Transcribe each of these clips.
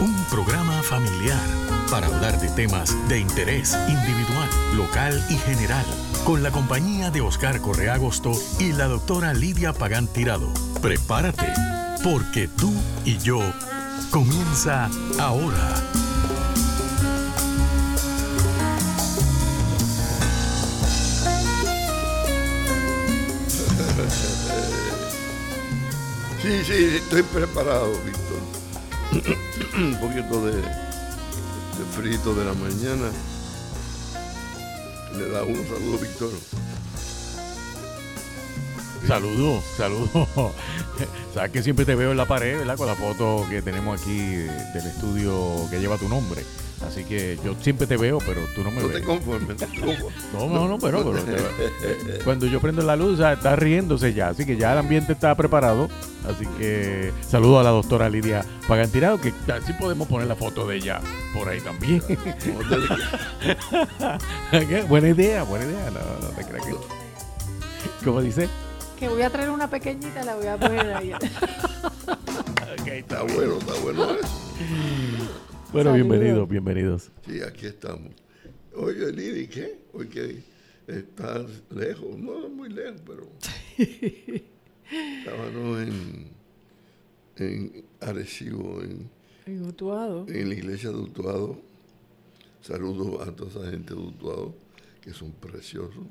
un programa familiar para hablar de temas de interés individual, local y general, con la compañía de Oscar Correa Agosto y la doctora Lidia Pagán Tirado. Prepárate, porque tú y yo comienza ahora. Sí, sí, estoy preparado. Un poquito de, frito de la mañana. Le da uno saludo, Víctor. Saludos, saludos. Sabes que siempre te veo en la pared, ¿verdad? Con la foto que tenemos aquí del estudio que lleva tu nombre. Así que yo siempre te veo, pero tú no me No ves. te conformes, no te conformes. No, no, no, pero, pero te- cuando yo prendo la luz, sea, está riéndose ya. Así que ya el ambiente está preparado. Así que saludo a la doctora Lidia Pagantirado, que así podemos poner la foto de ella por ahí también. Buena idea, buena idea. No, no te creas que. ¿Cómo dice? Que voy a traer una pequeñita, la voy a poner ahí. Ok, Está bueno, está bueno eso. Bueno, Saludos. bienvenidos, bienvenidos. Sí, aquí estamos. Oye, Lili, ¿qué? Hoy que estás lejos, no muy lejos, pero estábamos en, en Arecibo, en, En Utuado. en la iglesia de Utuado. Saludos a toda esa gente de Utuado, que son preciosos.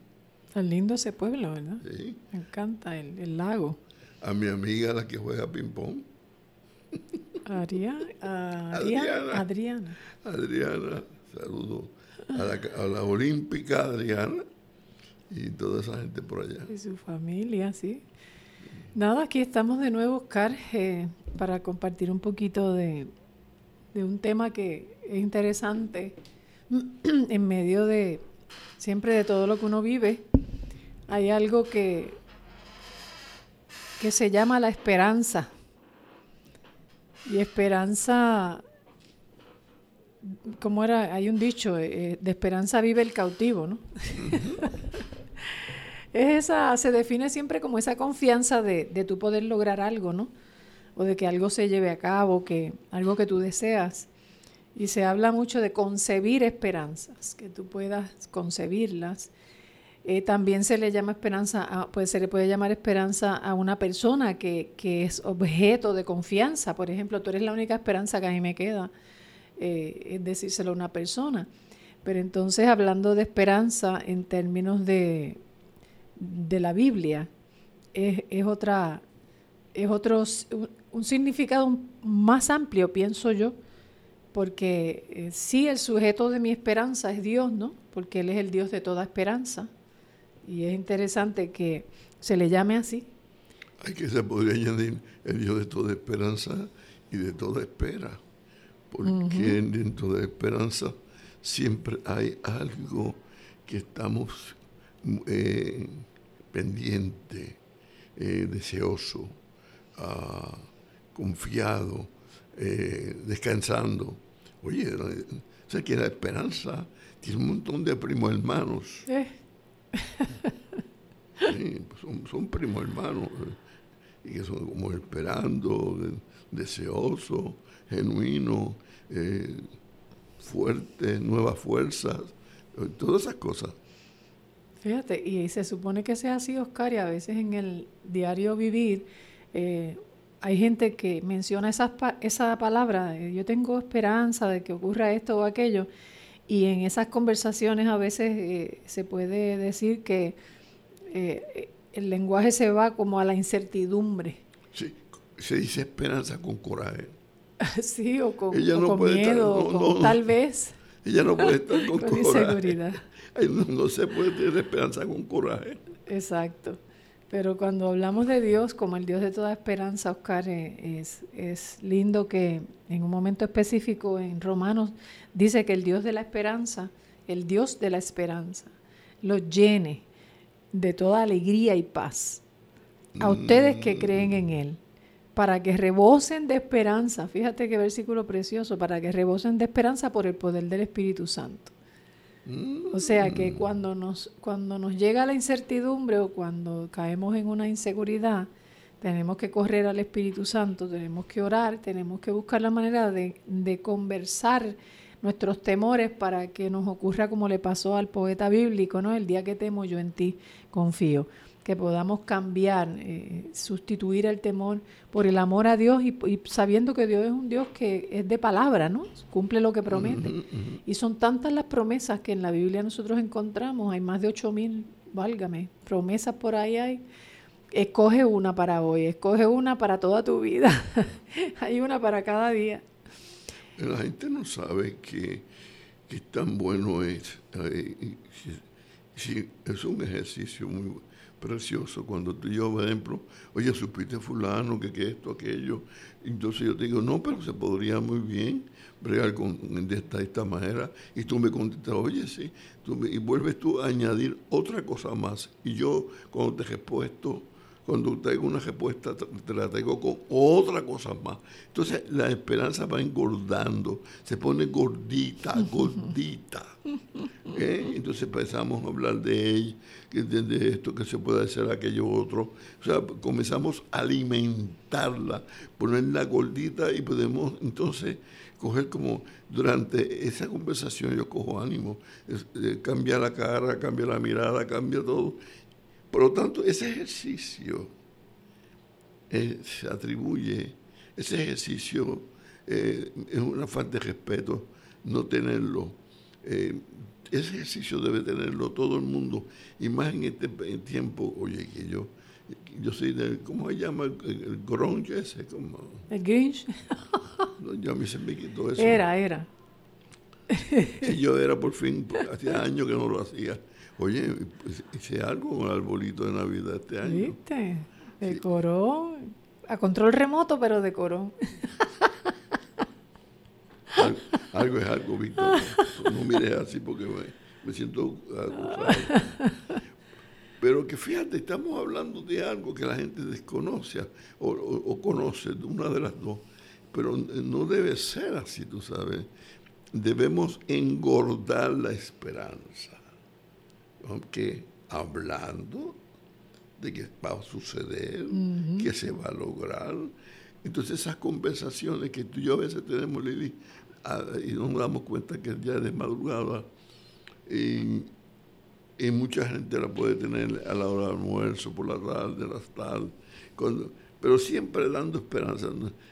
Tan lindo ese pueblo, ¿verdad? ¿sí? Me encanta el, el lago. A mi amiga, la que juega ping-pong, Aria- a- Adriana. Adriana. Adriana, a la, a la olímpica Adriana y toda esa gente por allá. Y su familia, sí. Nada, aquí estamos de nuevo, Oscar, eh, para compartir un poquito de, de un tema que es interesante en medio de siempre de todo lo que uno vive. Hay algo que, que se llama la esperanza. Y esperanza, como era, hay un dicho, eh, de esperanza vive el cautivo, ¿no? es esa, se define siempre como esa confianza de, de tu poder lograr algo, ¿no? O de que algo se lleve a cabo, que algo que tú deseas. Y se habla mucho de concebir esperanzas, que tú puedas concebirlas. Eh, también se le llama esperanza, pues se le puede llamar esperanza a una persona que, que es objeto de confianza. Por ejemplo, tú eres la única esperanza que a mí me queda, eh, es decírselo a una persona. Pero entonces, hablando de esperanza en términos de, de la Biblia, es, es otra, es otro, un significado más amplio, pienso yo, porque eh, sí el sujeto de mi esperanza es Dios, ¿no? Porque Él es el Dios de toda esperanza. Y es interesante que se le llame así. Hay que se podría añadir el Dios de toda esperanza y de toda espera. Porque dentro de la esperanza siempre hay algo que estamos eh, pendiente, eh, deseoso, ah, confiado, eh, descansando. Oye, la- sé que la esperanza tiene un montón de primos hermanos. Pues son, primos hermanos eh, y que son como esperando, de- deseosos, genuinos, eh, fuertes, nuevas fuerzas, eh, todas esas cosas. Fíjate, y se supone que sea así, Oscar, y a veces en el diario vivir eh, hay gente que menciona esas pa- esa palabra, yo tengo esperanza de que ocurra esto o aquello, y en esas conversaciones a veces eh, se puede decir que eh, el lenguaje se va como a la incertidumbre, Sí, se dice esperanza con coraje. sí, o con, Ella o no con puede estar- miedo, no, o con no. tal vez, Ella no puede estar con, con coraje. inseguridad. Ay, No, no se puede tener esperanza con coraje. Exacto. Pero cuando hablamos de Dios como el Dios de toda esperanza, Oscar, eh, es, es lindo que en un momento específico en Romanos dice que el Dios de la esperanza el Dios de la esperanza, los llene de toda alegría y paz. A ustedes que creen en Él, para que rebosen de esperanza, fíjate qué versículo precioso, para que rebosen de esperanza por el poder del Espíritu Santo. O sea que cuando nos, cuando nos llega la incertidumbre o cuando caemos en una inseguridad, tenemos que correr al Espíritu Santo, tenemos que orar, tenemos que buscar la manera de, de conversar nuestros temores para que nos ocurra como le pasó al poeta bíblico, ¿no? El día que temo yo en ti confío. Que podamos cambiar, eh, sustituir el temor por el amor a Dios y, sabiendo que Dios es un Dios que es de palabra, ¿no? Cumple lo que promete. Y son tantas las promesas que en la Biblia nosotros encontramos, hay más de ocho mil, válgame, promesas por ahí hay. Escoge una para hoy, escoge una para toda tu vida. hay una para cada día. La gente no sabe que, tan bueno es. es un ejercicio muy precioso cuando tú y yo, por ejemplo, oye, supiste fulano que, que esto, aquello. Entonces yo te digo, no, pero se podría muy bien bregar con, de, esta, esta manera. Y tú me contestas, oye, sí. y vuelves tú a añadir otra cosa más. Y yo, cuando te respuesto, cuando traigo una respuesta, te la traigo con otra cosa más. Entonces la esperanza va engordando, se pone gordita, gordita. ¿eh? Entonces empezamos a hablar de ella, de, esto que se puede hacer, aquello otro. O sea, comenzamos a alimentarla, ponerla gordita y podemos entonces coger como durante esa conversación yo cojo ánimo, eh, cambia la cara, cambia la mirada, cambia todo por lo tanto, ese ejercicio eh, se atribuye, ese ejercicio eh, es una falta de respeto no tenerlo. Eh, ese ejercicio debe tenerlo todo el mundo, y más en este tiempo, oye, que yo, yo soy del, ¿cómo se llama? El, grunge ese, como... El grinch. Ya a mí se me quitó eso. Era, era. Yo era por fin, hacía años que no lo hacía. Oye, pues, hice algo con el arbolito de Navidad este año. ¿Viste? Decoró. A control remoto, pero decoró. algo, es algo, Víctor. No mires así porque me, siento acusado. Pero que fíjate, estamos hablando de algo que la gente desconoce o, o conoce, una de las dos. Pero no debe ser así, tú sabes. Debemos engordar la esperanza que hablando de que va a suceder, que se va a lograr. Entonces esas conversaciones que tú y yo a veces tenemos, Lili, y nos damos cuenta que ya es de madrugada, y, mucha gente la puede tener a la hora del almuerzo, por la tarde, las tardes, pero siempre dando esperanza.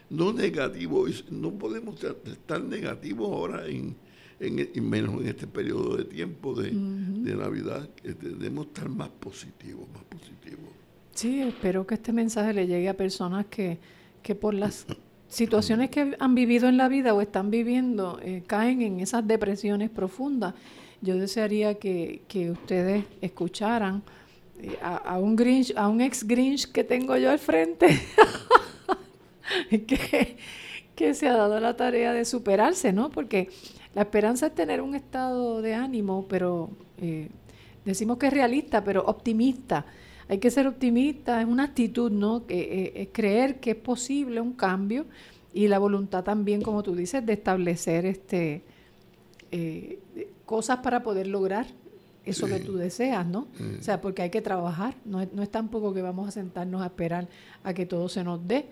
No, negativo, no podemos estar negativos ahora en, en, y menos en este periodo de tiempo de, Navidad, que debemos estar más positivos, más positivos. Sí, espero que este mensaje le llegue a personas que, que por las situaciones que han vivido en la vida o están viviendo eh, caen en esas depresiones profundas. Yo desearía que, que ustedes escucharan eh, a, un Grinch, a un ex Grinch que tengo yo al frente, que, que se ha dado la tarea de superarse, ¿no? Porque la esperanza es tener un estado de ánimo, pero eh, decimos que es realista, pero optimista. Hay que ser optimista, es una actitud, ¿no? Que, eh, creer que es posible un cambio y la voluntad también, como tú dices, de establecer este eh, cosas para poder lograr eso que tú deseas, ¿no? O sea, porque hay que trabajar, no es, no es tampoco que vamos a sentarnos a esperar a que todo se nos dé,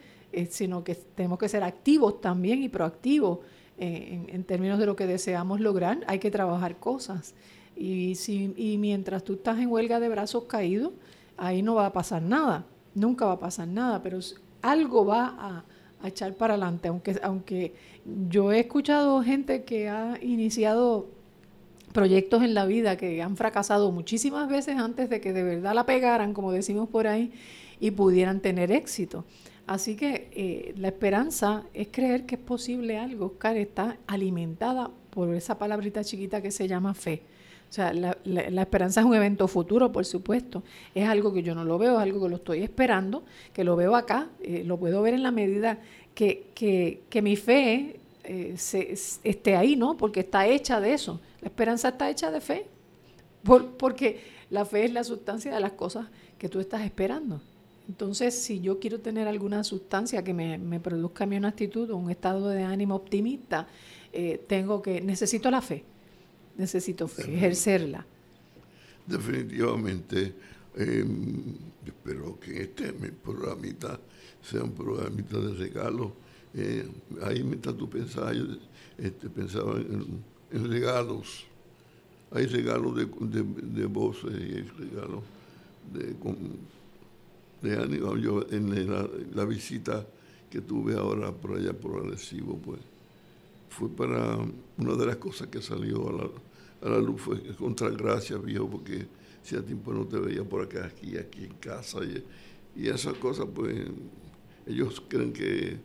sino que tenemos que ser activos también y proactivos eh, en, términos de lo que deseamos lograr, hay que trabajar cosas. Y, si, y mientras tú estás en huelga de brazos caídos, ahí no va a pasar nada, nunca va a pasar nada, pero algo va a, echar para adelante, aunque, aunque yo he escuchado gente que ha iniciado proyectos en la vida que han fracasado muchísimas veces antes de que de verdad la pegaran, como decimos por ahí, y pudieran tener éxito. Así que eh, la esperanza es creer que es posible algo, Oscar, está alimentada por esa palabrita chiquita que se llama fe. O sea, la, esperanza es un evento futuro, por supuesto. Es algo que yo no lo veo, es algo que lo estoy esperando, que lo veo acá, eh, lo puedo ver en la medida que, que, que mi fe eh, esté ahí, ¿no? Porque está hecha de eso. La esperanza está hecha de fe. porque la fe es la sustancia de las cosas que tú estás esperando. Entonces, si yo quiero tener alguna sustancia que me, me produzca a mí una actitud o un estado de ánimo optimista, eh, tengo que, necesito la fe, necesito fe, ejercerla. Definitivamente, em, espero que este mi programita sea un programita de regalo. Eh, ahí mientras tú pensabas, yo este, pensaba en, regalos. Hay regalos de, de, voces y hay regalos de, de ánimo. Yo en la, visita que tuve ahora por allá por Arecibo, pues fue para una de las cosas que salió a la, a la luz fue contra gracias, viejo, porque si a tiempo no te veía por acá, aquí, aquí en casa, y, y esas cosas, pues ellos creen que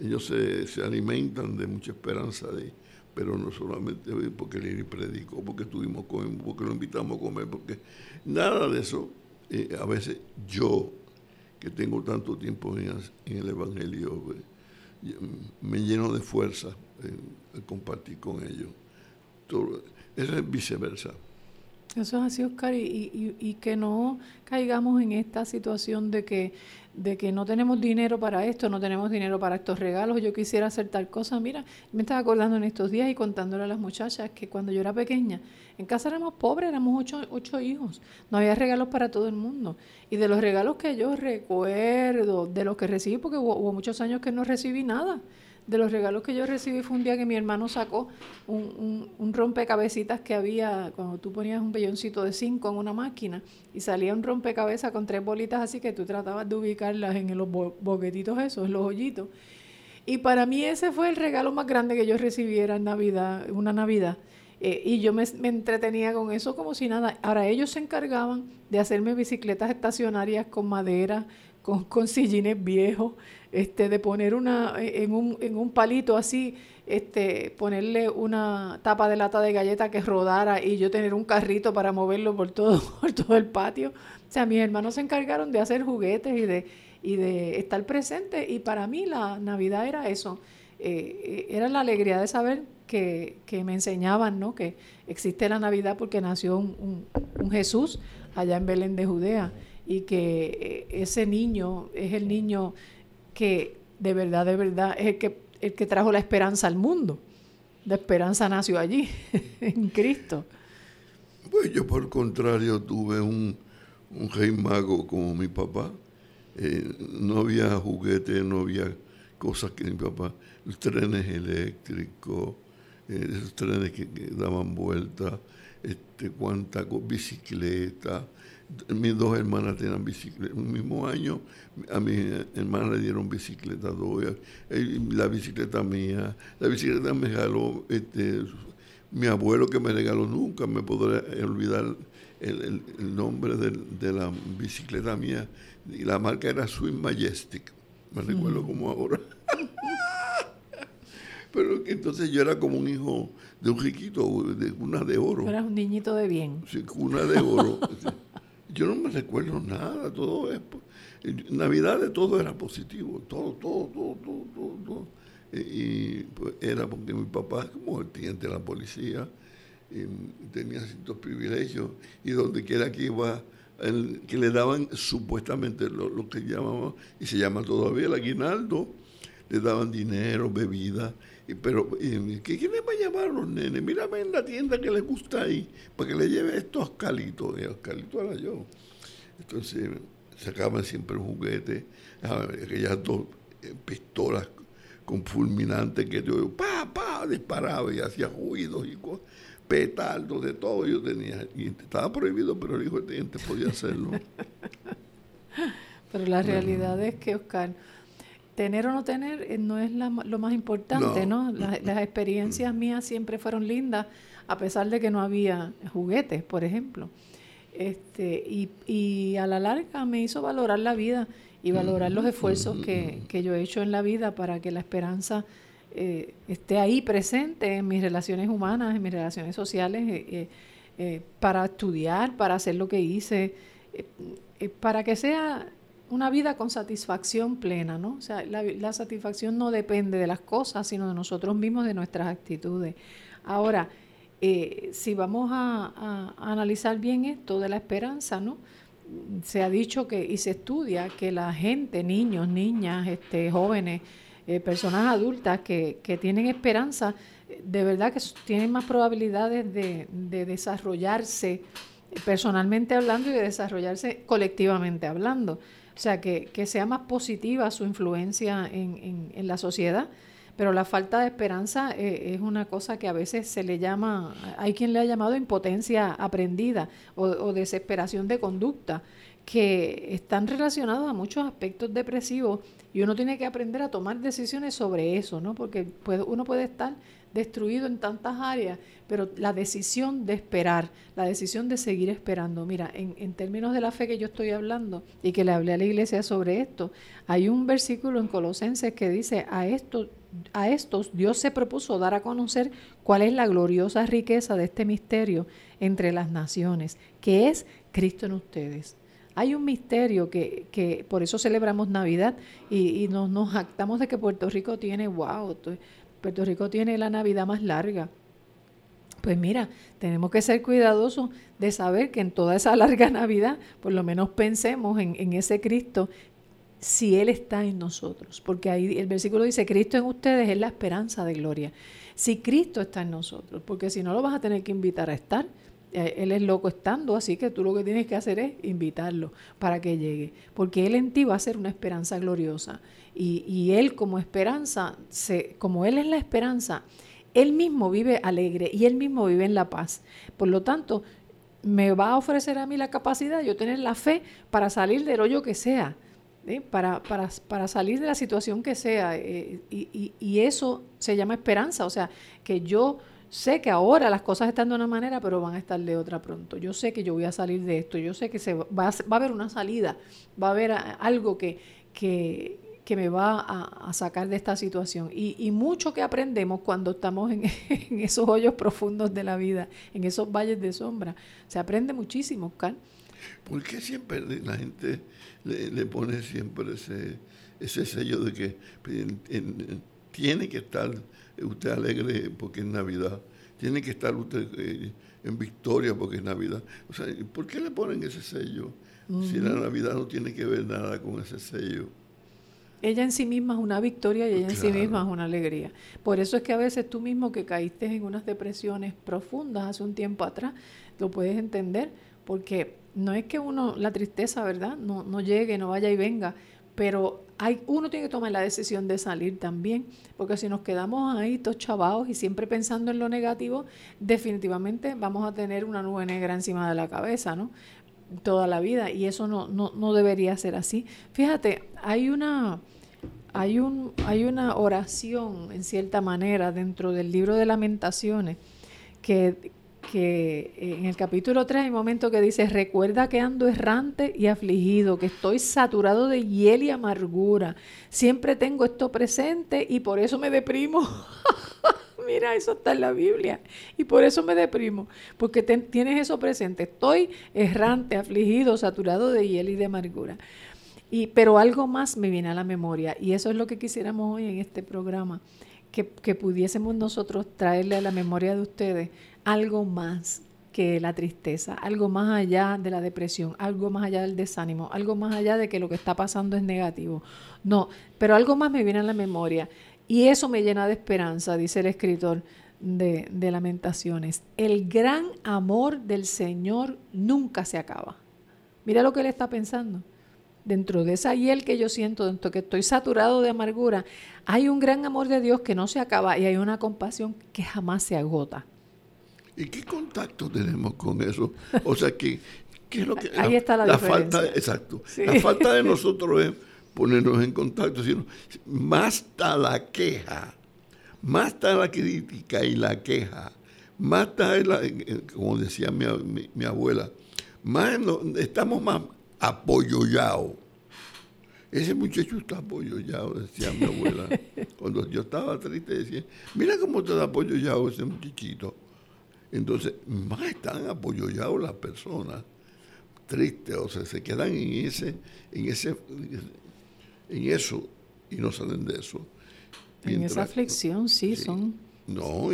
ellos se, se alimentan de mucha esperanza, de, pero no solamente porque Lili predicó, porque estuvimos con porque lo invitamos a comer, porque nada de eso, eh, a veces yo, que tengo tanto tiempo en, el Evangelio, pues, me lleno de fuerza en, compartir con ellos. eso es viceversa. Eso es así, Oscar, y, y, que no caigamos en esta situación de que, de que no tenemos dinero para esto, no tenemos dinero para estos regalos, yo quisiera hacer tal cosa. Mira, me estaba acordando en estos días y contándole a las muchachas que cuando yo era pequeña, en casa éramos pobres, éramos ocho, ocho hijos, no había regalos para todo el mundo. Y de los regalos que yo recuerdo, de los que recibí, porque hubo muchos años que no recibí nada, de los regalos que yo recibí fue un día que mi hermano sacó un, un, rompecabecitas que había, cuando tú ponías un belloncito de cinco en una máquina y salía un rompecabezas con tres bolitas así que tú tratabas de ubicarlas en los boquetitos esos, los hoyitos. Y para mí ese fue el regalo más grande que yo recibiera en Navidad, una Navidad. Eh, y yo me, me, entretenía con eso como si nada. Ahora ellos se encargaban de hacerme bicicletas estacionarias con madera, con, con sillines viejos, este, de poner una en un, en un palito así, este, ponerle una tapa de lata de galleta que rodara y yo tener un carrito para moverlo por todo, por todo el patio. O sea, mis hermanos se encargaron de hacer juguetes y de, y de estar presentes y para mí la Navidad era eso, eh, era la alegría de saber que, que, me enseñaban, ¿no? Que existe la Navidad porque nació un, un Jesús allá en Belén de Judea y que eh, ese niño es el niño que de verdad, de verdad es el que, el que trajo la esperanza al mundo. La esperanza nació allí, en Cristo. Pues yo por el contrario tuve un, un rey mago como mi papá. Eh, no había juguetes, no había cosas que mi papá, los trenes eléctricos, eh, esos trenes que, daban vueltas, este, cuánta bicicleta, mis dos hermanas tenían bicicleta. En el mismo año a mi hermana le dieron bicicleta dos. La bicicleta mía, la bicicleta me regaló este, mi abuelo que me regaló nunca. Me podré olvidar el, nombre de, la bicicleta mía. Y la marca era Swing Majestic. Me recuerdo como ahora. Pero entonces yo era como un hijo de un riquito, de cuna de oro. Eras un niñito de bien. Sí, cuna de oro. Yo no me recuerdo nada, todo es... Navidad de todo era positivo, todo, todo, todo, todo, todo. Y, pues, era porque mi papá, como el teniente de la policía, tenía ciertos privilegios y donde quiera que iba, que le daban supuestamente lo, que llamamos, y se llama todavía el aguinaldo, le daban dinero, bebida, pero ¿quién le va a llamar a los nenes? Mírame en la tienda que le gusta ahí, para que le lleve estos calitos. Y calitos era yo. Entonces sacaban siempre un juguete, aquellas dos eh, pistolas con fulminante que yo, pa, pa, disparaba y hacía ruidos y petardos de todo yo tenía. Y estaba prohibido, pero el hijo de teniente podía hacerlo. pero la realidad es que, Oscar, tener o no tener eh, no es lo más importante, ¿no? Las, experiencias mías siempre fueron lindas, a pesar de que no había juguetes, por ejemplo. Este, y, y a la larga me hizo valorar la vida y valorar los esfuerzos que, que yo he hecho en la vida para que la esperanza eh, esté ahí presente en mis relaciones humanas, en mis relaciones sociales, eh, para estudiar, para hacer lo que hice, para que sea una vida con satisfacción plena, ¿no? O sea, la, satisfacción no depende de las cosas, sino de nosotros mismos, de nuestras actitudes. Ahora, eh, si vamos a, analizar bien esto de la esperanza, ¿no? Se ha dicho que, y se estudia, que la gente, niños, niñas, este, jóvenes, eh, personas adultas que, que, tienen esperanza, de verdad que tienen más probabilidades de, de desarrollarse personalmente hablando y de desarrollarse colectivamente hablando. O sea, que, sea más positiva su influencia en, en, la sociedad. Pero la falta de esperanza eh, es una cosa que a veces se le llama, hay quien le ha llamado impotencia aprendida o, desesperación de conducta, que están relacionados a muchos aspectos depresivos y uno tiene que aprender a tomar decisiones sobre eso, ¿no? Porque uno puede estar destruido en tantas áreas, pero la decisión de esperar, la decisión de seguir esperando. Mira, en, términos de la fe que yo estoy hablando y que le hablé a la iglesia sobre esto, hay un versículo en Colosenses que dice, a, esto, a estos Dios se propuso dar a conocer cuál es la gloriosa riqueza de este misterio entre las naciones, que es Cristo en ustedes. Hay un misterio que, que por eso celebramos Navidad y, nos, nos jactamos de que Puerto Rico tiene, wow, Puerto Rico tiene la Navidad más larga. Pues mira, tenemos que ser cuidadosos de saber que en toda esa larga Navidad, por lo menos pensemos en, ese Cristo, si Él está en nosotros. Porque ahí el versículo dice, Cristo en ustedes es la esperanza de gloria. Si Cristo está en nosotros, porque si no lo vas a tener que invitar a estar. Eh, él es loco estando, así que tú lo que tienes que hacer es invitarlo para que llegue, porque Él en ti va a ser una esperanza gloriosa. Y, Él como esperanza, se, como Él es la esperanza, Él mismo vive alegre y Él mismo vive en la paz. Por lo tanto, me va a ofrecer a mí la capacidad yo tener la fe para salir del hoyo que sea, para, para, para, salir de la situación que sea. Eh, y, eso se llama esperanza, o sea, que yo sé que ahora las cosas están de una manera, pero van a estar de otra pronto. Yo sé que yo voy a salir de esto, yo sé que se va, va a haber una salida, va a haber algo que, que, que me va a, sacar de esta situación. Y, mucho que aprendemos cuando estamos en, esos hoyos profundos de la vida, en esos valles de sombra. Se aprende muchísimo, Oscar. ¿Por qué siempre la gente le, pone siempre ese, ese sello de que tiene que estar usted alegre porque es Navidad? Tiene que estar usted eh, en victoria porque es Navidad. O sea, ¿por qué le ponen ese sello? Si la Navidad no tiene que ver nada con ese sello ella en sí misma es una victoria y ella en sí misma es una alegría. Por eso es que a veces tú mismo que caíste en unas depresiones profundas hace un tiempo atrás, lo puedes entender, porque no es que uno, la tristeza, ¿verdad? No, no llegue, no vaya y venga, pero hay, uno tiene que tomar la decisión de salir también, porque si nos quedamos ahí todos chavados y siempre pensando en lo negativo, definitivamente vamos a tener una nube negra encima de la cabeza, ¿no? Toda la vida, y eso no, no, no debería ser así. Fíjate, hay una, hay, un, hay una oración, en cierta manera, dentro del libro de lamentaciones, que, que en el capítulo 3 hay un momento que dice, recuerda que ando errante y afligido, que estoy saturado de hiel y amargura, siempre tengo esto presente y por eso me deprimo. Mira, eso está en la Biblia. Y por eso me deprimo, porque tienes eso presente. Estoy errante, afligido, saturado de hiel y de amargura pero algo más me viene a la memoria y eso es lo que quisiéramos hoy en este programa, que, pudiésemos nosotros traerle a la memoria de ustedes algo más que la tristeza, algo más allá de la depresión, algo más allá del desánimo, algo más allá de que lo que está pasando es negativo. No, pero algo más me viene a la memoria y eso me llena de esperanza, dice el escritor de, de Lamentaciones. El gran amor del Señor nunca se acaba. Mira lo que él está pensando dentro de esa hiel que yo siento, dentro que estoy saturado de amargura, hay un gran amor de Dios que no se acaba y hay una compasión que jamás se agota. ¿Y qué contacto tenemos con eso? O sea, que, ¿qué es lo que... Ahí está la, falta, exacto. La falta de nosotros es ponernos en contacto, sino más está la queja, más está la crítica y la queja, más está, la, como decía mi, mi, abuela, más estamos más apoyollado. Ese muchacho está apoyollado, decía mi abuela. Cuando yo estaba triste decía, mira cómo está apoyollado ese muchachito. Entonces, más están apoyollados las personas tristes, o sea, se quedan en ese, en ese, en eso y no salen de eso. En esa aflicción, sí, son. No,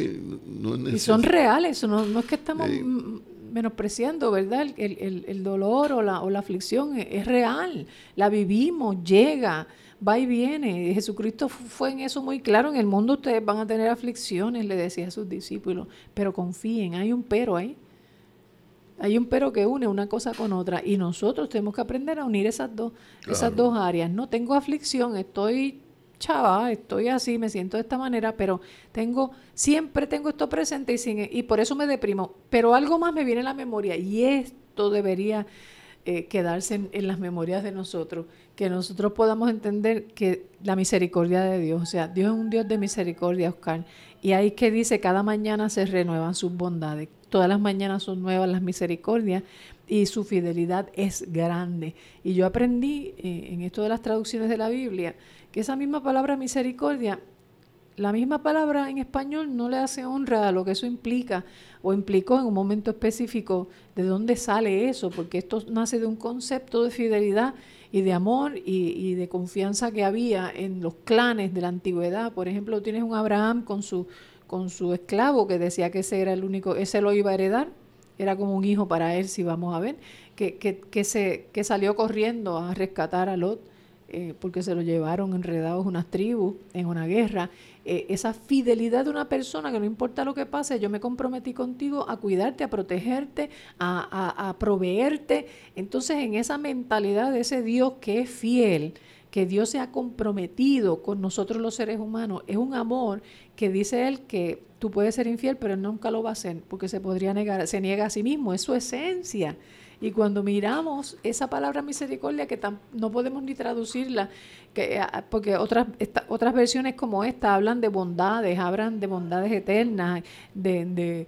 no es Y son reales, no, no es que estamos menospreciando, ¿verdad? El, el, dolor o la, o la aflicción es, real, la vivimos, llega, va y viene. Jesucristo fue en eso muy claro, en el mundo ustedes van a tener aflicciones, le decía a sus discípulos, pero confíen, hay un pero ahí. Hay un pero que une una cosa con otra y nosotros tenemos que aprender a unir esas dos, esas dos áreas. No tengo aflicción, estoy chava, estoy así, me siento de esta manera, pero tengo, siempre tengo esto presente y, y por eso me deprimo. Pero algo más me viene a la memoria y esto debería eh, quedarse en, en, las memorias de nosotros, que nosotros podamos entender que la misericordia de Dios, o sea, Dios es un Dios de misericordia, Oscar, y ahí que dice, cada mañana se renuevan sus bondades. Todas las mañanas son nuevas las misericordias y su fidelidad es grande. Y yo aprendí eh, en esto de las traducciones de la Biblia que esa misma palabra misericordia, la misma palabra en español no le hace honra a lo que eso implica o implicó en un momento específico de dónde sale eso, porque esto nace de un concepto de fidelidad y de amor y, de confianza que había en los clanes de la antigüedad. Por ejemplo, tienes un Abraham con su con su esclavo que decía que ese era el único, ese lo iba a heredar, era como un hijo para él, si vamos a ver, que, que, que se, que salió corriendo a rescatar a Lot eh, porque se lo llevaron enredados unas tribus en una guerra. Eh, esa fidelidad de una persona que no importa lo que pase, yo me comprometí contigo a cuidarte, a protegerte, a, a, proveerte. Entonces en esa mentalidad de ese Dios que es fiel, que Dios se ha comprometido con nosotros los seres humanos, es un amor que dice él que tú puedes ser infiel, pero él nunca lo va a hacer, porque se podría negar, se niega a sí mismo, es su esencia. Y cuando miramos esa palabra misericordia, que no podemos ni traducirla, que, ah, porque otras, otras versiones como esta hablan de bondades, hablan de bondades eternas, de, de,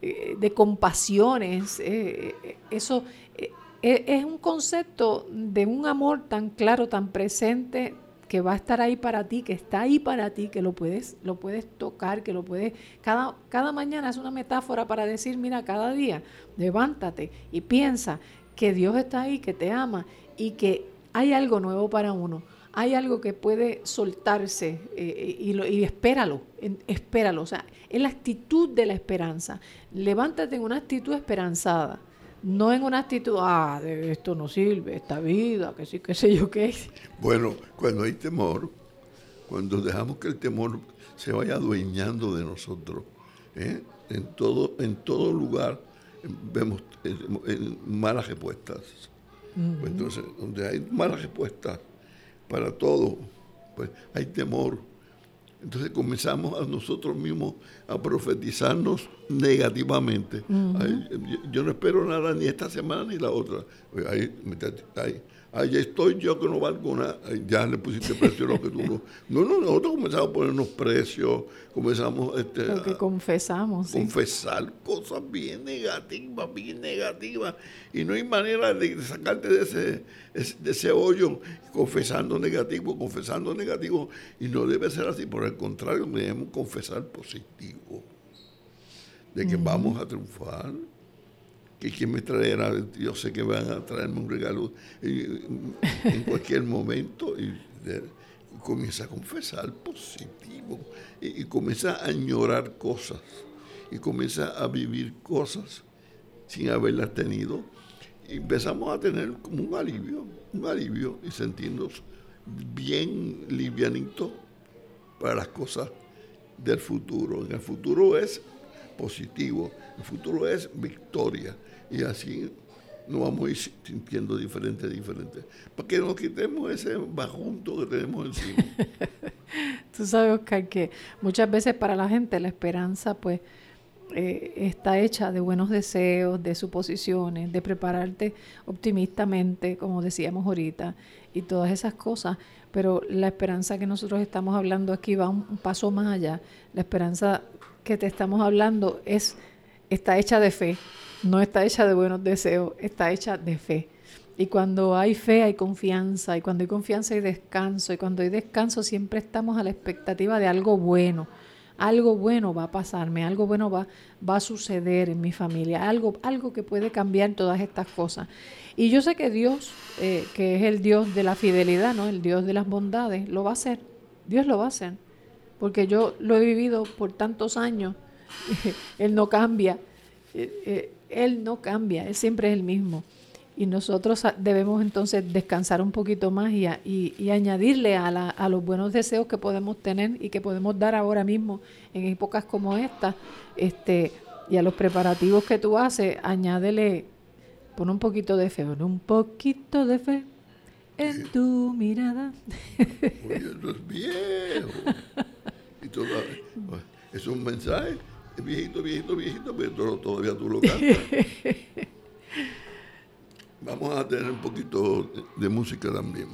eh, compasiones, eh, eh, eso e, es un concepto de un amor tan claro, tan presente, que va a estar ahí para ti, que está ahí para ti, que lo puedes, lo puedes tocar, que lo puedes. Cada, cada mañana es una metáfora para decir, mira, cada día levántate y piensa que Dios está ahí, que te ama y que hay algo nuevo para uno. Hay algo que puede soltarse eh, y, lo, y espéralo, espéralo. O sea, es la actitud de la esperanza. Levántate en una actitud esperanzada no en una actitud, ah, esto no sirve, esta vida, que sí, qué sé yo qué. Bueno, cuando hay temor, cuando dejamos que el temor se vaya adueñando de nosotros, ¿eh? en, todo, en todo lugar vemos eh, malas respuestas. Pues entonces, donde hay malas respuestas para todo, pues hay temor entonces comenzamos a nosotros mismos a profetizarnos negativamente. yo, no espero nada ni esta semana ni la otra. Ahí, ahí estoy yo que no valgo nada, ya le pusiste precio a lo que tú no. No, no, nosotros comenzamos a ponernos precios, comenzamos este, lo que confesamos. Confesar cosas bien negativas, bien negativas. Y no hay manera de sacarte de ese, de ese hoyo confesando negativo, confesando negativo. Y no debe ser así, por el contrario, debemos confesar positivo. De que vamos a triunfar que quién me traerá, yo sé que van a traerme un regalo en cualquier momento y, comienza a confesar positivo y, comienza a añorar cosas y comienza a vivir cosas sin haberlas tenido y empezamos a tener como un alivio, un alivio y sentirnos bien livianitos para las cosas del futuro. En el futuro es positivo, el futuro es victoria y así nos vamos a ir sintiendo diferente, diferente. Para que nos quitemos ese bajunto que tenemos encima. Tú sabes, Oscar, que muchas veces para la gente la esperanza, pues, eh, está hecha de buenos deseos, de suposiciones, de prepararte optimistamente, como decíamos ahorita, y todas esas cosas. Pero la esperanza que nosotros estamos hablando aquí va un paso más allá. La esperanza que te estamos hablando es está hecha de fe no está hecha de buenos deseos, está hecha de fe. Y cuando hay fe hay confianza, y cuando hay confianza hay descanso, y cuando hay descanso siempre estamos a la expectativa de algo bueno, algo bueno va a pasarme, algo bueno va, va a suceder en mi familia, algo, algo que puede cambiar todas estas cosas. Y yo sé que Dios, eh, que es el Dios de la fidelidad, ¿no? el Dios de las bondades, lo va a hacer. Dios lo va a hacer. Porque yo lo he vivido por tantos años. él no cambia. Eh, eh, él no cambia. Él siempre es el mismo. Y nosotros debemos entonces descansar un poquito más y, y, añadirle a, la, a, los buenos deseos que podemos tener y que podemos dar ahora mismo en épocas como esta, este, y a los preparativos que tú haces, añádele, pon un poquito de fe, un poquito de fe en tu mirada. Oye. Y es un mensaje, es viejito, viejito, viejito, pero todavía tú lo cantas. Vamos a tener un poquito de música también.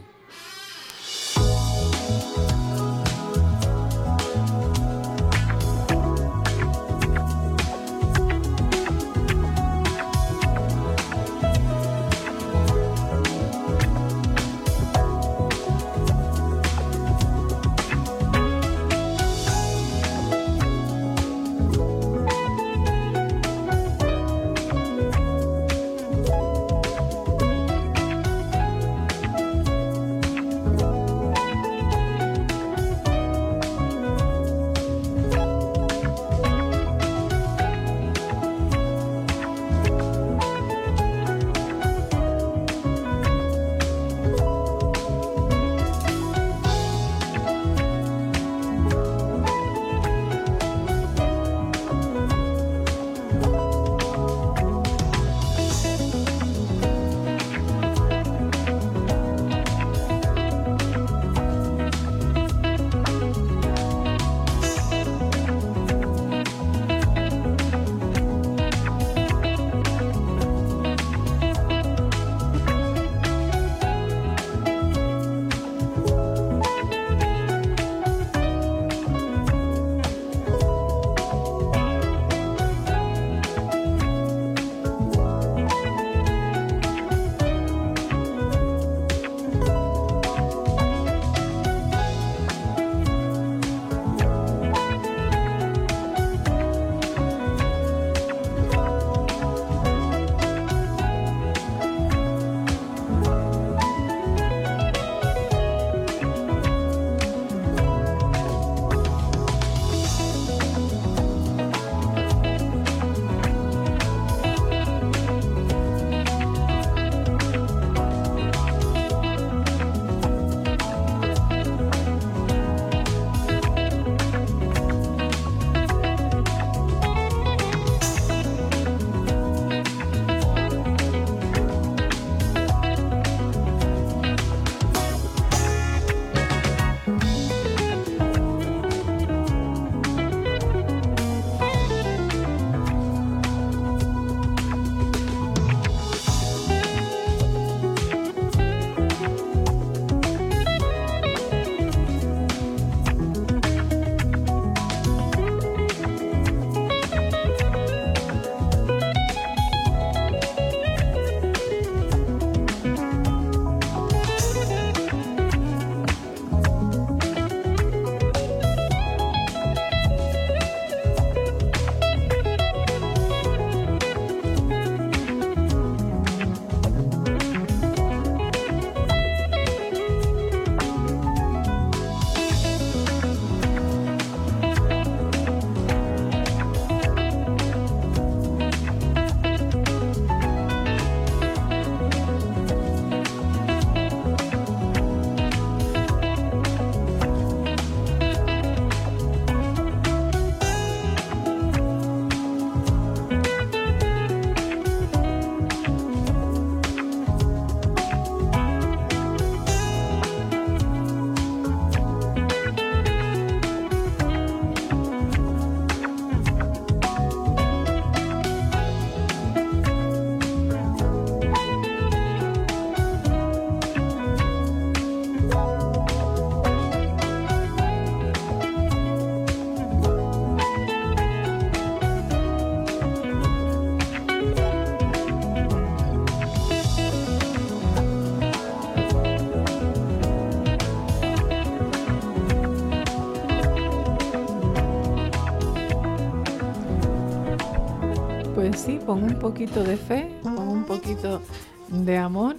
Pon un poquito de fe, pon un poquito de amor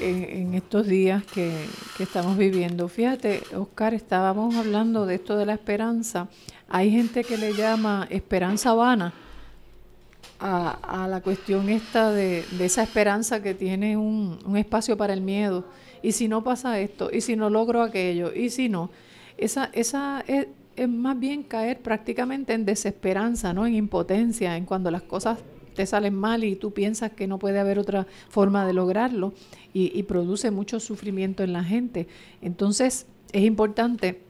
en, estos días que, estamos viviendo. Fíjate, Oscar, estábamos hablando de esto de la esperanza. Hay gente que le llama esperanza vana a, la cuestión esta de, esa esperanza que tiene un, espacio para el miedo. Y si no pasa esto, y si no logro aquello, y si no, esa, esa es, más bien caer prácticamente en desesperanza, ¿no? En impotencia, en cuando las cosas te salen mal y tú piensas que no puede haber otra forma de lograrlo y, produce mucho sufrimiento en la gente. Entonces es importante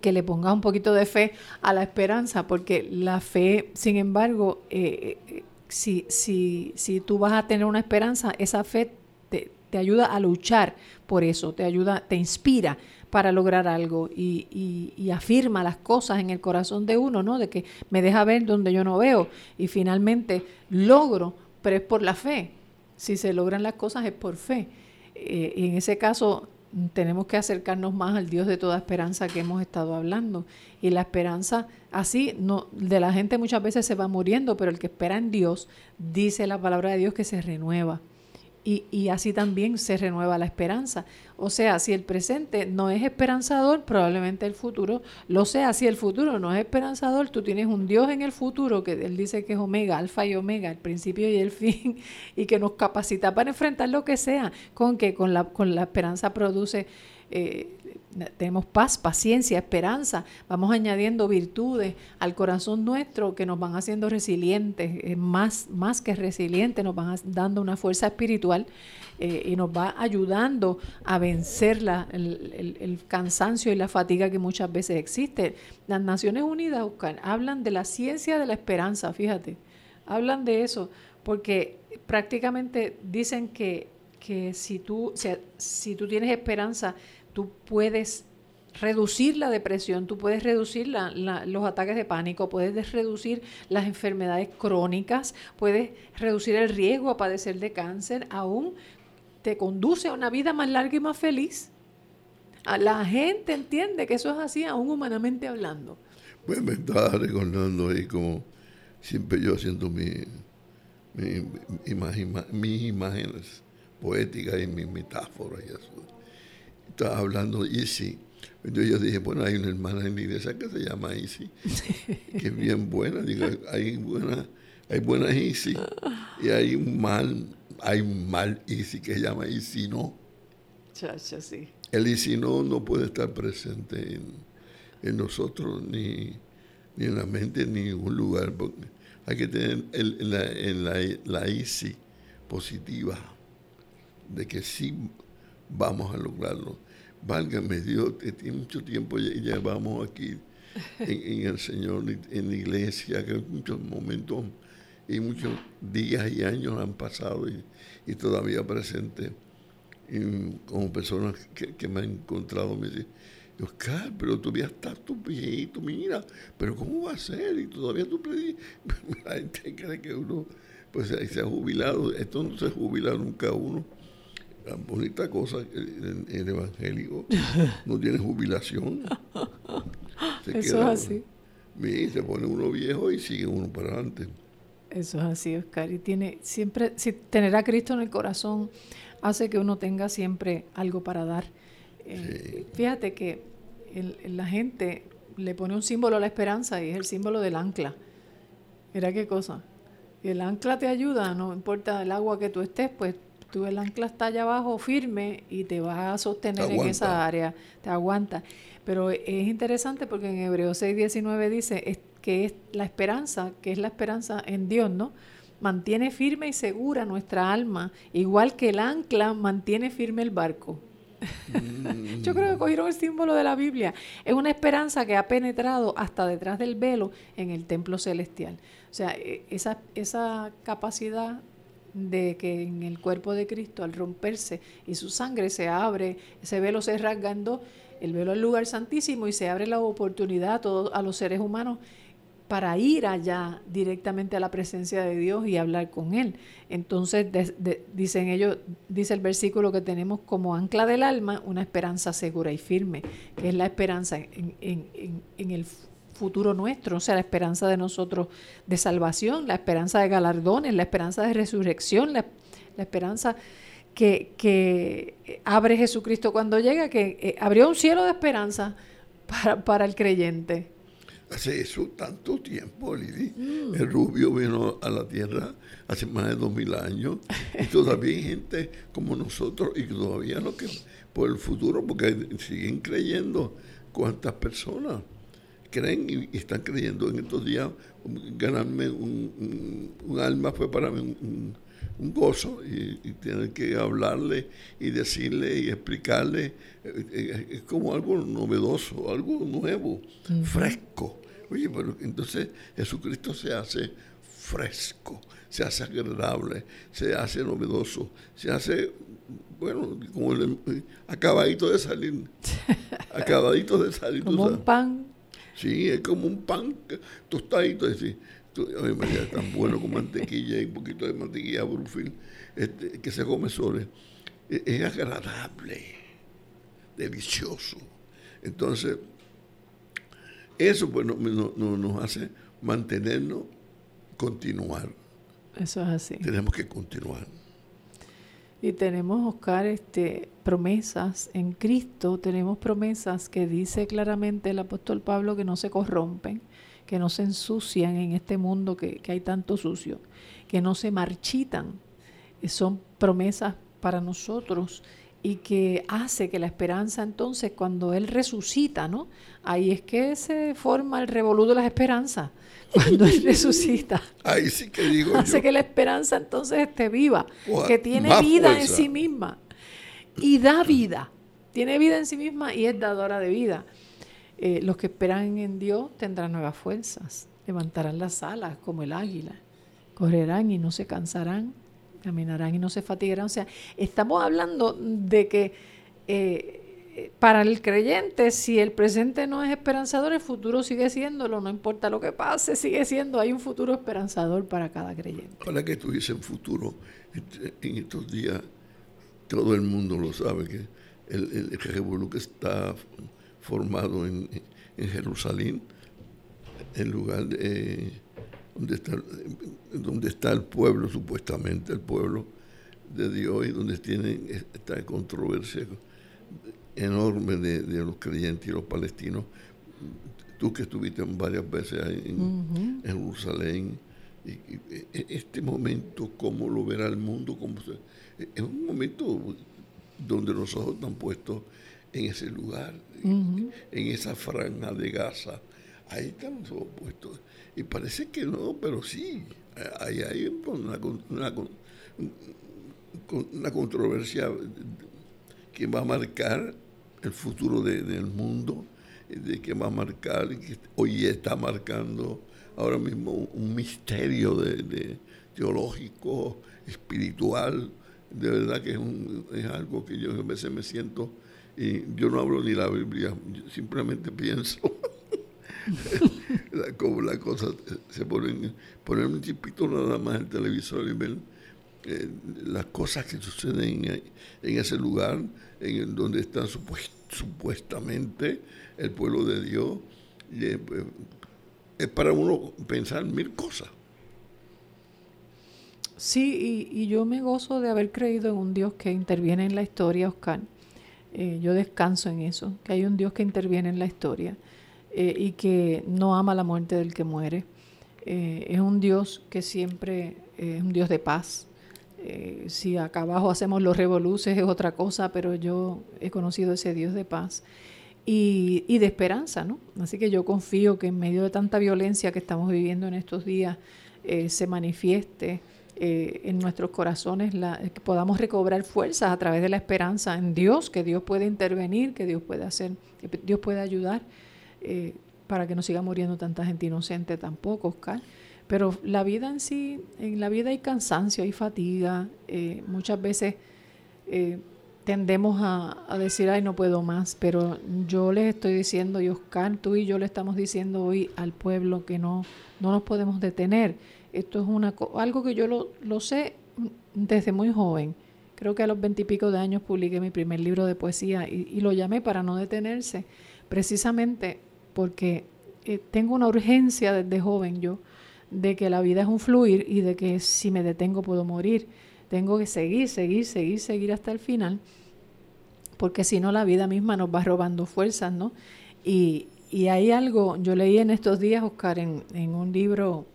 que le ponga un poquito de fe a la esperanza, porque la fe, sin embargo, eh, eh, si, si, si tú vas a tener una esperanza, esa fe te, te ayuda a luchar por eso, te ayuda, te inspira para lograr algo y, y, afirma las cosas en el corazón de uno, ¿no? De que me deja ver donde yo no veo y finalmente logro, pero es por la fe. Si se logran las cosas es por fe. Eh, y en ese caso tenemos que acercarnos más al Dios de toda esperanza que hemos estado hablando. Y la esperanza, así, no, de la gente muchas veces se va muriendo, pero el que espera en Dios, dice la palabra de Dios que se renueva y, así también se renueva la esperanza. O sea, si el presente no es esperanzador, probablemente el futuro lo sea. Si el futuro no es esperanzador, tú tienes un Dios en el futuro que Él dice que es Omega, Alfa y Omega, el principio y el fin, y que nos capacita para enfrentar lo que sea, con que con la, con la esperanza produce eh, tenemos paz, paciencia, esperanza, vamos añadiendo virtudes al corazón nuestro que nos van haciendo resilientes, eh, más, más que resilientes, nos van dando una fuerza espiritual eh, y nos va ayudando a vencer la, el, cansancio y la fatiga que muchas veces existe. Las Naciones Unidas, hablan de la ciencia de la esperanza, fíjate, hablan de eso, porque prácticamente dicen que, que si, tú, si tú tienes esperanza, tú puedes reducir la depresión, tú puedes reducir los ataques de pánico, puedes reducir las enfermedades crónicas, puedes reducir el riesgo a padecer de cáncer, aún te conduce a una vida más larga y más feliz. la gente entiende que eso es así, aún humanamente hablando. Pues me estaba recordando ahí como siempre yo haciendo mi, mis imágenes poéticas y mis metáforas y eso estaba hablando Isi. Entonces yo dije, bueno, hay una hermana en la iglesia que se llama Isi, que es bien buena. Digo, hay buena, hay buenas Isi y hay un mal, hay un mal Isi que se llama Isi no. Chacha, sí. El Isi no no puede estar presente en, nosotros, ni, ni, en la mente, ni en ningún lugar. Porque hay que tener el, la, en la, la Isi positiva, de que sí vamos a lograrlo. Válgame Dios, tiene mucho tiempo llevamos aquí en, el Señor, en la iglesia, que muchos momentos y muchos días y años han pasado y, todavía presente como personas que, me han encontrado me dicen, Oscar, pero todavía estás tu viejito, mira, pero ¿cómo va a ser? Y todavía tú La gente cree que uno pues se ha jubilado, esto no se jubila nunca uno bonita cosa, el, el evangélico no tiene jubilación. Eso es así. se pone uno viejo y sigue uno para adelante. Eso es así, Oscar. Y tiene siempre, si tener a Cristo en el corazón hace que uno tenga siempre algo para dar. Eh, fíjate que la gente le pone un símbolo a la esperanza y es el símbolo del ancla. Mira qué cosa. el ancla te ayuda, no importa el agua que tú estés, pues tú el ancla está allá abajo firme y te vas a sostener en esa área, te aguanta. Pero es interesante porque en Hebreos 6:19 dice que es la esperanza, que es la esperanza en Dios, ¿no? Mantiene firme y segura nuestra alma, igual que el ancla mantiene firme el barco. Yo creo que cogieron el símbolo de la Biblia. Es una esperanza que ha penetrado hasta detrás del velo en el templo celestial. O sea, e, esa, esa capacidad de que en el cuerpo de Cristo, al romperse y su sangre se abre, ese velo se rasgando, el velo al lugar santísimo y se abre la oportunidad a, todos, a los seres humanos para ir allá directamente a la presencia de Dios y hablar con Él. Entonces, dicen ellos, dice el versículo que tenemos como ancla del alma una esperanza segura y firme, que es la esperanza en, en, en, en el futuro nuestro, o sea, la esperanza de nosotros de salvación, la esperanza de galardones, la esperanza de resurrección, la, esperanza que, que, abre Jesucristo cuando llega, que eh, abrió un cielo de esperanza para, para el creyente. Hace eso tanto tiempo, Lili. Mm. El rubio vino a la tierra hace más de dos mil años y todavía hay gente como nosotros y todavía no que por el futuro, porque siguen creyendo cuántas personas creen y, están creyendo en estos días ganarme un, alma fue para mí un, gozo y, tener que hablarle y decirle y explicarle eh, eh, es como algo novedoso, algo nuevo, fresco. Oye, pero entonces Jesucristo se hace fresco, se hace agradable, se hace novedoso, se hace, bueno, como el, acabadito de salir. acabadito de salir. Como un pan. Sí, es como un pan tostadito. Decir, ay, María, tan bueno con mantequilla y un poquito de mantequilla brufil este, que se come solo. Es, es agradable, delicioso. Entonces, eso pues no, nos hace mantenernos, continuar. Eso es así. Tenemos que continuar. Y tenemos, Oscar, este, promesas en Cristo, tenemos promesas que dice claramente el apóstol Pablo que no se corrompen, que no se ensucian en este mundo que, que hay tanto sucio, que no se marchitan. Son promesas para nosotros y que hace que la esperanza entonces cuando Él resucita, ¿no? Ahí es que se forma el revolú de las esperanzas, cuando Él resucita. Ahí sí que digo Hace que la esperanza entonces esté viva, que tiene vida en sí misma. Y da vida, tiene vida en sí misma y es dadora de vida. Eh, los que esperan en Dios tendrán nuevas fuerzas, levantarán las alas como el águila, correrán y no se cansarán, caminarán y no se fatigarán. O sea, estamos hablando de que eh, para el creyente, si el presente no es esperanzador, el futuro sigue siéndolo, no importa lo que pase, sigue siendo, hay un futuro esperanzador para cada creyente. Para que tuviesen futuro, en estos días todo el mundo lo sabe, que el, el que está formado en, en Jerusalén, en lugar de donde está, donde está el pueblo, supuestamente el pueblo de Dios, y donde tienen esta controversia enorme de, los creyentes y los palestinos. Tú que estuviste varias veces en, Jerusalén, y, e, este momento, cómo lo verá el mundo, cómo es un momento donde los ojos están puestos en ese lugar, en esa franja de Gaza. Ahí están los ojos puestos. Y parece que no, pero sí, ahí hay una, una, controversia que va a marcar el futuro del mundo, de que va a marcar, que hoy está marcando ahora mismo un misterio de, teológico, espiritual, de verdad que es, es algo que yo a veces me siento, y yo no hablo ni la Biblia, simplemente pienso. Como la cosa se ponen, poner un chipito nada más el televisor y ver eh, las cosas que suceden en, ese lugar, en donde está supuestamente el pueblo de Dios. Pues, es para uno pensar mil cosas. Sí, y, yo me gozo de haber creído en un Dios que interviene en la historia, Oscar. Eh, yo descanso en eso, que hay un Dios que interviene en la historia. Eh, y que no ama la muerte del que muere. Eh, es un Dios que siempre es un Dios de paz. Eh, si acá abajo hacemos los revoluces es otra cosa, pero yo he conocido ese Dios de paz y, y, de esperanza, ¿no? Así que yo confío que en medio de tanta violencia que estamos viviendo en estos días se manifieste en nuestros corazones, la, que podamos recobrar fuerzas a través de la esperanza en Dios, que Dios puede intervenir, que Dios puede hacer, que Dios puede ayudar eh, para que no siga muriendo tanta gente inocente tampoco, Oscar. Pero la vida en sí, en la vida hay cansancio, hay fatiga. Eh, muchas veces eh, tendemos a, decir, ay, no puedo más. Pero yo les estoy diciendo, y Oscar, tú y yo le estamos diciendo hoy al pueblo que no, no nos podemos detener. Esto es una, algo que yo lo, sé desde muy joven. Creo que a los veintipico de años publiqué mi primer libro de poesía y, y lo llamé para no detenerse. Precisamente porque eh, tengo una urgencia desde joven yo de que la vida es un fluir y de que si me detengo puedo morir. Tengo que seguir, seguir, seguir, seguir hasta el final, porque si no la vida misma nos va robando fuerzas, ¿no? Y, y hay algo, yo leí en estos días, Oscar, en, en un libro,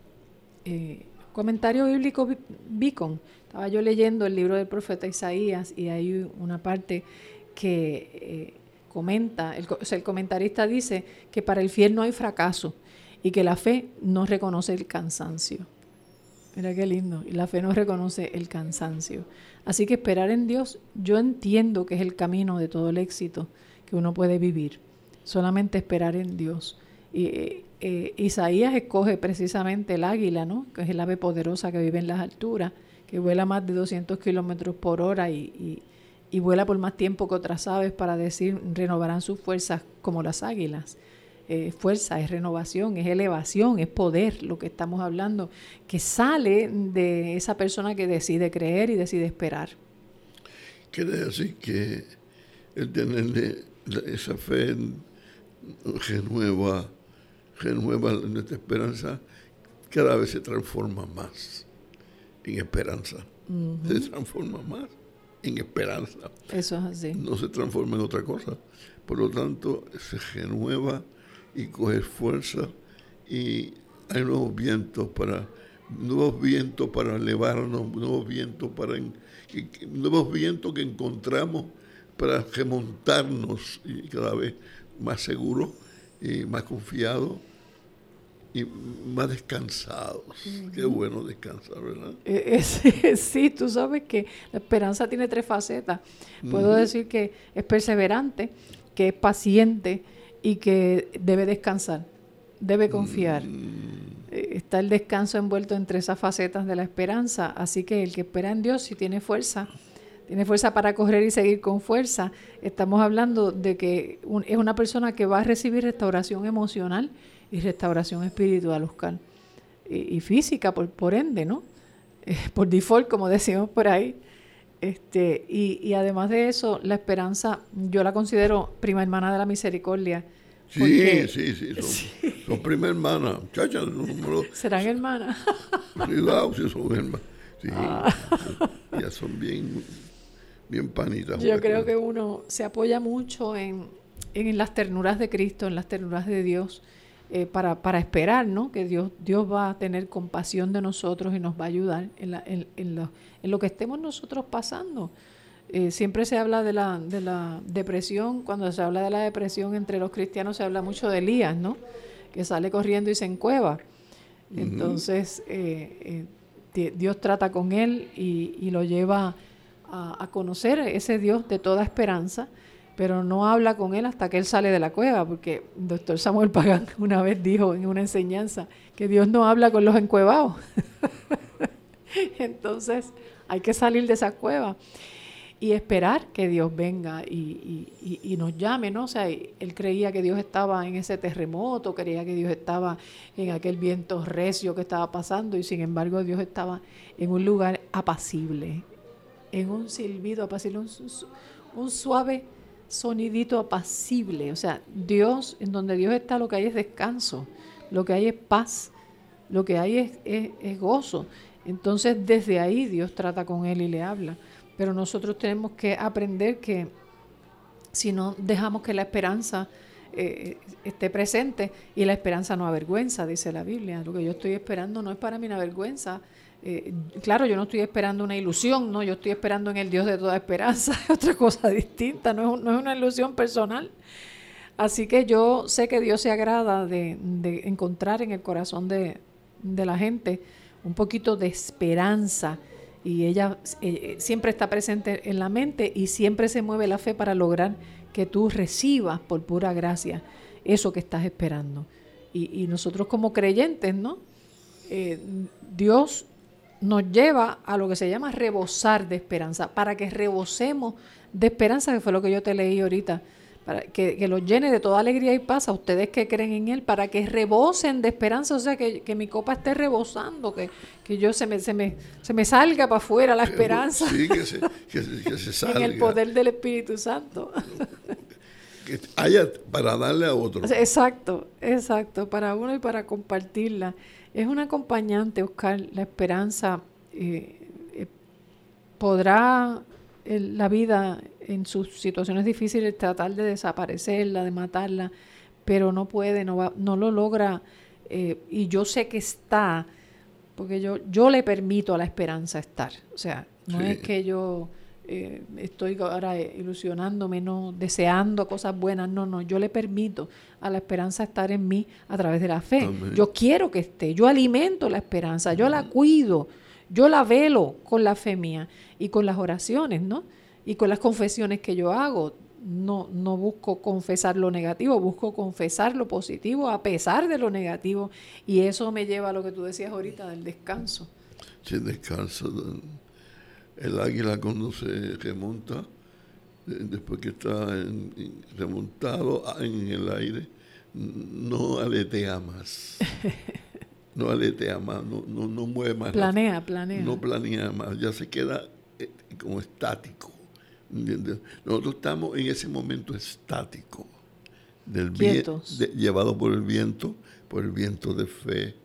eh, comentario bíblico Beacon, estaba yo leyendo el libro del profeta Isaías y hay una parte que eh, comenta, el, el comentarista dice que para el fiel no hay fracaso y que la fe no reconoce el cansancio. Mira qué lindo. Y la fe no reconoce el cansancio. Así que esperar en Dios, yo entiendo que es el camino de todo el éxito que uno puede vivir. Solamente esperar en Dios. Eh, eh, Isaías escoge precisamente el águila, ¿no? que es el ave poderosa que vive en las alturas, que vuela más de 200 kilómetros por hora y, y vuela por más tiempo que otras aves para decir renovarán sus fuerzas como las águilas. Eh, fuerza, es renovación, es elevación, es poder, lo que estamos hablando, que sale de esa persona que decide creer y decide esperar. Quiere decir que el tener esa fe renueva, renueva nuestra esperanza, cada vez se transforma más en esperanza. Se transforma más en esperanza. Eso es así. No se transforma en otra cosa. Por lo tanto, se renueva y coger fuerza y hay nuevos vientos para nuevos vientos para elevarnos, nuevos vientos para nuevos vientos que encontramos para remontarnos y cada vez más seguros y más confiados y más descansados. Qué bueno descansar, ¿verdad? Eh, eh, sí, tú sabes que la esperanza tiene tres facetas. Puedo decir que es perseverante, que es paciente y que debe descansar, debe confiar. Mm. Eh, está el descanso envuelto entre esas facetas de la esperanza, así que el que espera en Dios si tiene fuerza, tiene fuerza para correr y seguir con fuerza. Estamos hablando de que es una persona que va a recibir restauración emocional y restauración espiritual, Oscar, y, física, por, por ende, ¿no? Eh, por default, como decimos por ahí. Este, y, además de eso, la esperanza, yo la considero prima hermana de la misericordia. Sí, sí, sí, son, prima hermana, muchachas. ¿Serán hermanas? Cuidado si son hermanas. Sí, ah. ya son bien, bien panitas. Yo creo que uno se apoya mucho en, en las ternuras de Cristo, en las ternuras de Dios. Eh, para, para, esperar ¿no? que Dios, Dios va a tener compasión de nosotros y nos va a ayudar en, la, en, en, lo, en lo, que estemos nosotros pasando. Eh, siempre se habla de la, de la depresión, cuando se habla de la depresión entre los cristianos se habla mucho de Elías, ¿no? que sale corriendo y se encueva. Entonces eh, Dios trata con él y, y lo lleva a, a conocer ese Dios de toda esperanza pero no habla con él hasta que él sale de la cueva, porque el doctor Samuel Pagán una vez dijo en una enseñanza que Dios no habla con los encuevados. Entonces hay que salir de esa cueva y esperar que Dios venga y, nos llame, ¿no? O sea, él creía que Dios estaba en ese terremoto, creía que Dios estaba en aquel viento recio que estaba pasando y sin embargo Dios estaba en un lugar apacible, en un silbido apacible, un, un suave sonidito apacible. O sea, Dios, en donde Dios está, lo que hay es descanso, lo que hay es paz, lo que hay es, es, gozo. Entonces, desde ahí Dios trata con él y le habla. Pero nosotros tenemos que aprender que si no dejamos que la esperanza eh, esté presente, y la esperanza no avergüenza, dice la Biblia. Lo que yo estoy esperando no es para mí una vergüenza, eh, claro, yo no estoy esperando una ilusión, no, yo estoy esperando en el Dios de toda esperanza, es otra cosa distinta, no es, no es una ilusión personal. Así que yo sé que Dios se agrada de, encontrar en el corazón de, la gente un poquito de esperanza y ella eh, siempre está presente en la mente y siempre se mueve la fe para lograr que tú recibas por pura gracia eso que estás esperando. Y, nosotros como creyentes, ¿no? Eh, Dios nos lleva a lo que se llama rebosar de esperanza, para que rebosemos de esperanza, que fue lo que yo te leí ahorita, para que, que los llene de toda alegría y paz a ustedes que creen en Él, para que rebosen de esperanza, o sea, que, mi copa esté rebosando, que, que yo se me, se, me, se me salga para afuera la esperanza. Sí, que se, que se, salga. en el poder del Espíritu Santo. que haya para darle a otro. Exacto, exacto, para uno y para compartirla. Es un acompañante, Oscar, la esperanza. Eh, eh, podrá la vida en sus situaciones difíciles tratar de desaparecerla, de matarla, pero no puede, no, va, no lo logra. Eh, y yo sé que está, porque yo, yo le permito a la esperanza estar. O sea, no es que yo eh, estoy ahora ilusionándome, no deseando cosas buenas, no, no, yo le permito a la esperanza estar en mí a través de la fe. Yo quiero que esté, yo alimento la esperanza, yo la cuido, yo la velo con la fe mía y con las oraciones, ¿no? Y con las confesiones que yo hago. No, no busco confesar lo negativo, busco confesar lo positivo a pesar de lo negativo. Y eso me lleva a lo que tú decías ahorita del descanso. Sí, descanso el águila cuando se remonta, después que está remontado en el aire, no aletea más. No aletea más, no, no, mueve más. Planea, planea. No planea más, ya se queda eh, como estático. Nosotros estamos en ese momento estático, del viento, llevado por el viento, por el viento de fe,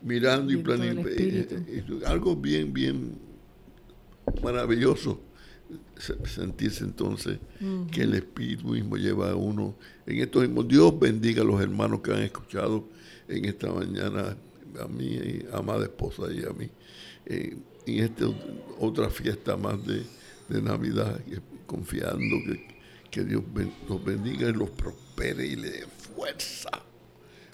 mirando y planeando. Eh, eh, algo bien, bien maravilloso sentirse entonces que el Espíritu mismo lleva a uno en estos mismos. Dios bendiga a los hermanos que han escuchado en esta mañana, a mi amada esposa y a mí, eh, en esta otra fiesta más de, Navidad, confiando que, que Dios los bendiga y los prospere y le dé fuerza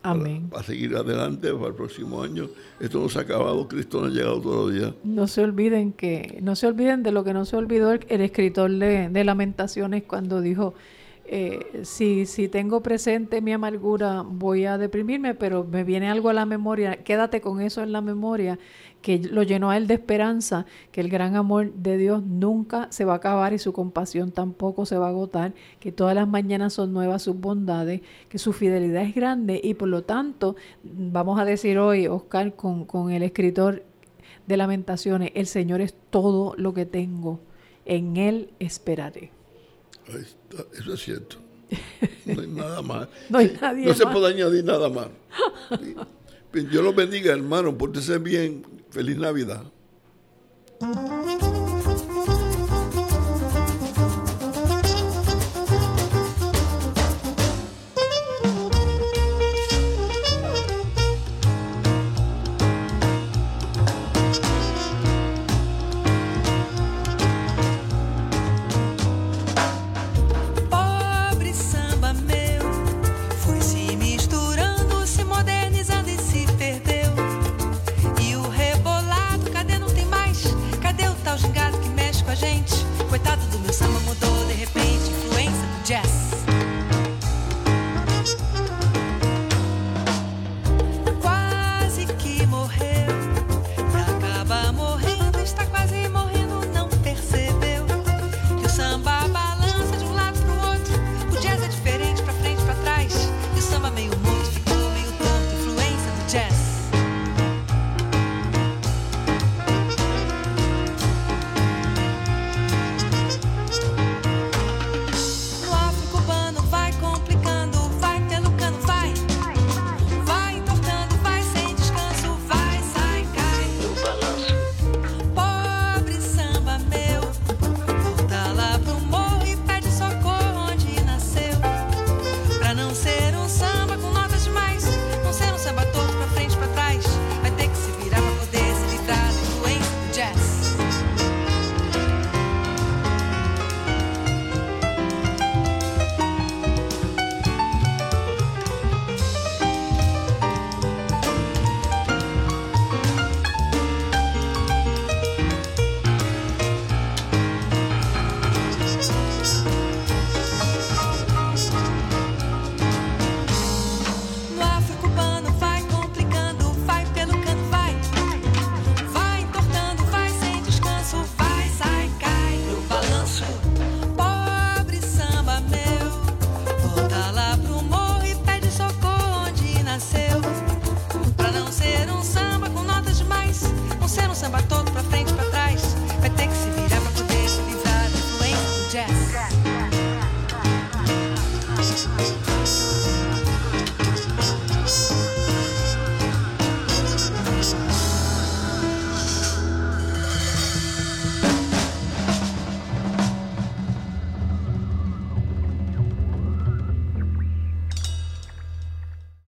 Amén. Para, seguir adelante para el próximo año. Esto no se ha acabado, Cristo no ha llegado todavía. No se olviden que, no se olviden de lo que no se olvidó el, escritor de, de, Lamentaciones cuando dijo, eh, si, si tengo presente mi amargura voy a deprimirme, pero me viene algo a la memoria, quédate con eso en la memoria que lo llenó a él de esperanza, que el gran amor de Dios nunca se va a acabar y su compasión tampoco se va a agotar, que todas las mañanas son nuevas sus bondades, que su fidelidad es grande y por lo tanto, vamos a decir hoy, Oscar, con, con el escritor de lamentaciones, el Señor es todo lo que tengo, en Él esperaré. eso es cierto. No hay nada más. no, hay nadie no se puede añadir nada más. Dios los bendiga, hermano, pórtese bien. Feliz Navidad.